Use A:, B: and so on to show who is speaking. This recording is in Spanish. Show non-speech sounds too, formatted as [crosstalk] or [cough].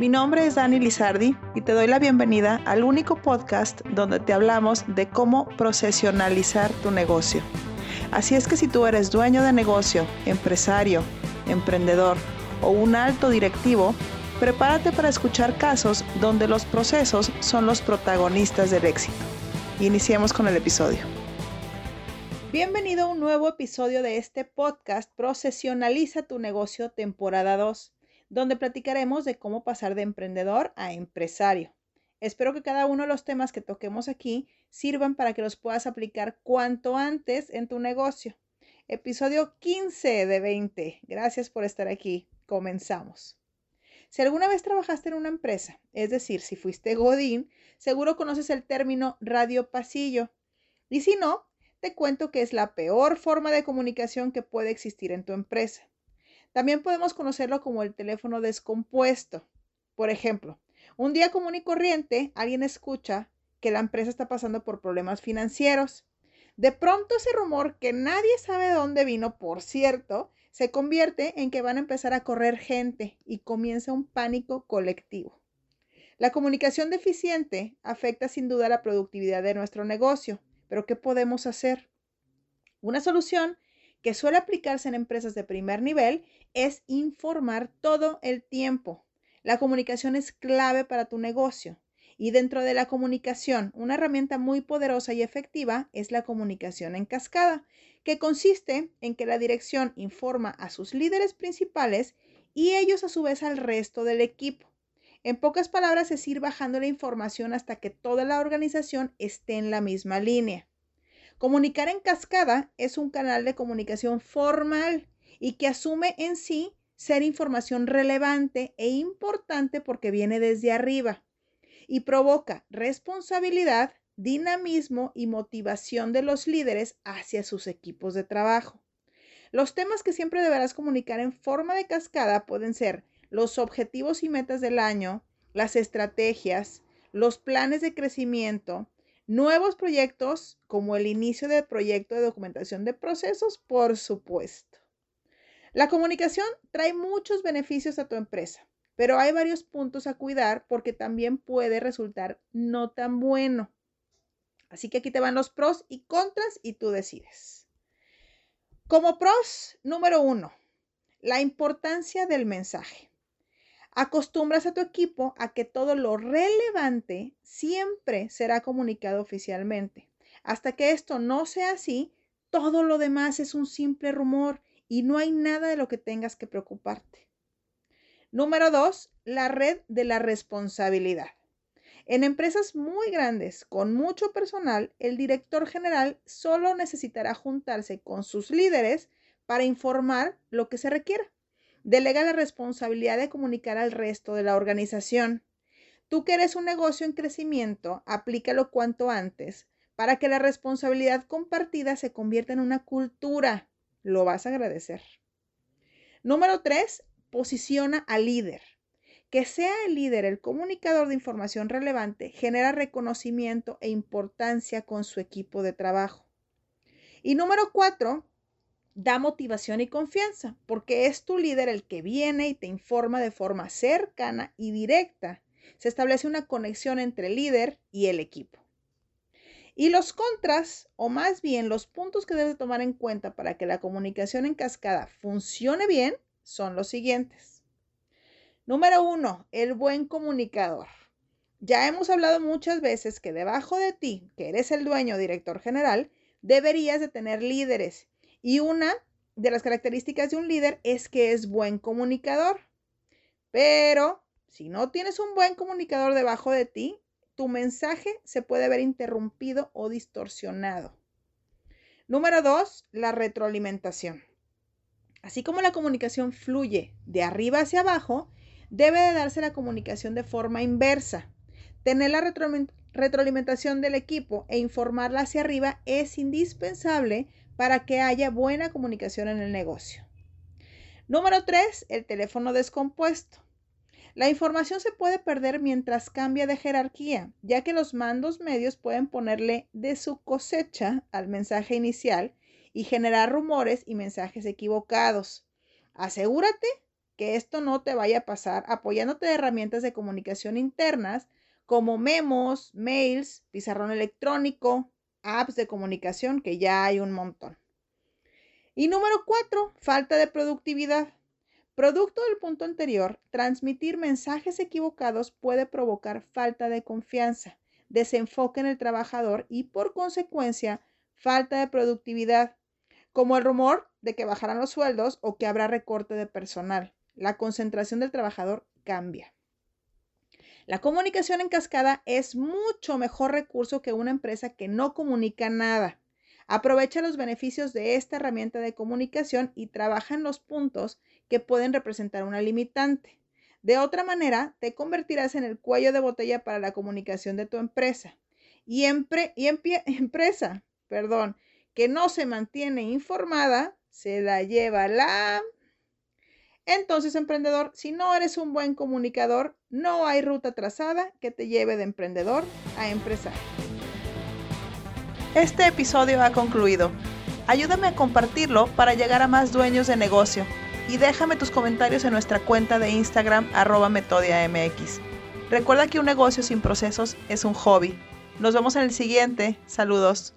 A: Mi nombre es Dani Lizardi y te doy la bienvenida al único podcast donde te hablamos de cómo profesionalizar tu negocio. Así es que si tú eres dueño de negocio, empresario, emprendedor o un alto directivo, prepárate para escuchar casos donde los procesos son los protagonistas del éxito. Iniciemos con el episodio. Bienvenido a un nuevo episodio de este podcast Profesionaliza tu negocio temporada 2 donde platicaremos de cómo pasar de emprendedor a empresario. Espero que cada uno de los temas que toquemos aquí sirvan para que los puedas aplicar cuanto antes en tu negocio. Episodio 15 de 20. Gracias por estar aquí. Comenzamos. Si alguna vez trabajaste en una empresa, es decir, si fuiste Godín, seguro conoces el término radio pasillo. Y si no, te cuento que es la peor forma de comunicación que puede existir en tu empresa. También podemos conocerlo como el teléfono descompuesto. Por ejemplo, un día común y corriente, alguien escucha que la empresa está pasando por problemas financieros. De pronto ese rumor que nadie sabe de dónde vino, por cierto, se convierte en que van a empezar a correr gente y comienza un pánico colectivo. La comunicación deficiente afecta sin duda la productividad de nuestro negocio, pero ¿qué podemos hacer? Una solución que suele aplicarse en empresas de primer nivel es informar todo el tiempo. La comunicación es clave para tu negocio. Y dentro de la comunicación, una herramienta muy poderosa y efectiva es la comunicación en cascada, que consiste en que la dirección informa a sus líderes principales y ellos a su vez al resto del equipo. En pocas palabras, es ir bajando la información hasta que toda la organización esté en la misma línea. Comunicar en cascada es un canal de comunicación formal y que asume en sí ser información relevante e importante porque viene desde arriba y provoca responsabilidad, dinamismo y motivación de los líderes hacia sus equipos de trabajo. Los temas que siempre deberás comunicar en forma de cascada pueden ser los objetivos y metas del año, las estrategias, los planes de crecimiento, nuevos proyectos como el inicio del proyecto de documentación de procesos, por supuesto. La comunicación trae muchos beneficios a tu empresa, pero hay varios puntos a cuidar porque también puede resultar no tan bueno. Así que aquí te van los pros y contras y tú decides. Como pros, número uno, la importancia del mensaje. Acostumbras a tu equipo a que todo lo relevante siempre será comunicado oficialmente. Hasta que esto no sea así, todo lo demás es un simple rumor y no hay nada de lo que tengas que preocuparte. Número dos, la red de la responsabilidad. En empresas muy grandes, con mucho personal, el director general solo necesitará juntarse con sus líderes para informar lo que se requiera. Delega la responsabilidad de comunicar al resto de la organización. Tú que eres un negocio en crecimiento, aplícalo cuanto antes para que la responsabilidad compartida se convierta en una cultura lo vas a agradecer. Número tres, posiciona al líder. Que sea el líder el comunicador de información relevante genera reconocimiento e importancia con su equipo de trabajo. Y número cuatro, da motivación y confianza, porque es tu líder el que viene y te informa de forma cercana y directa. Se establece una conexión entre el líder y el equipo. Y los contras, o más bien los puntos que debes tomar en cuenta para que la comunicación en cascada funcione bien, son los siguientes. Número uno, el buen comunicador. Ya hemos hablado muchas veces que debajo de ti, que eres el dueño director general, deberías de tener líderes. Y una de las características de un líder es que es buen comunicador. Pero si no tienes un buen comunicador debajo de ti, tu mensaje se puede ver interrumpido o distorsionado. Número dos, la retroalimentación. Así como la comunicación fluye de arriba hacia abajo, debe de darse la comunicación de forma inversa. Tener la retroalimentación del equipo e informarla hacia arriba es indispensable para que haya buena comunicación en el negocio. Número tres, el teléfono descompuesto. La información se puede perder mientras cambia de jerarquía, ya que los mandos medios pueden ponerle de su cosecha al mensaje inicial y generar rumores y mensajes equivocados. Asegúrate que esto no te vaya a pasar apoyándote de herramientas de comunicación internas como memos, mails, pizarrón electrónico, apps de comunicación, que ya hay un montón. Y número cuatro, falta de productividad. Producto del punto anterior, transmitir mensajes equivocados puede provocar falta de confianza, desenfoque en el trabajador y por consecuencia falta de productividad, como el rumor de que bajarán los sueldos o que habrá recorte de personal. La concentración del trabajador cambia. La comunicación en cascada es mucho mejor recurso que una empresa que no comunica nada. Aprovecha los beneficios de esta herramienta de comunicación y trabaja en los puntos que pueden representar una limitante. De otra manera, te convertirás en el cuello de botella para la comunicación de tu empresa. Y, y [laughs] empresa, perdón, que no se mantiene informada, se la lleva la entonces, emprendedor, si no eres un buen comunicador, no hay ruta trazada que te lleve de emprendedor a empresario. Este episodio ha concluido. Ayúdame a compartirlo para llegar a más dueños de negocio y déjame tus comentarios en nuestra cuenta de Instagram arroba metodiamx. Recuerda que un negocio sin procesos es un hobby. Nos vemos en el siguiente. Saludos.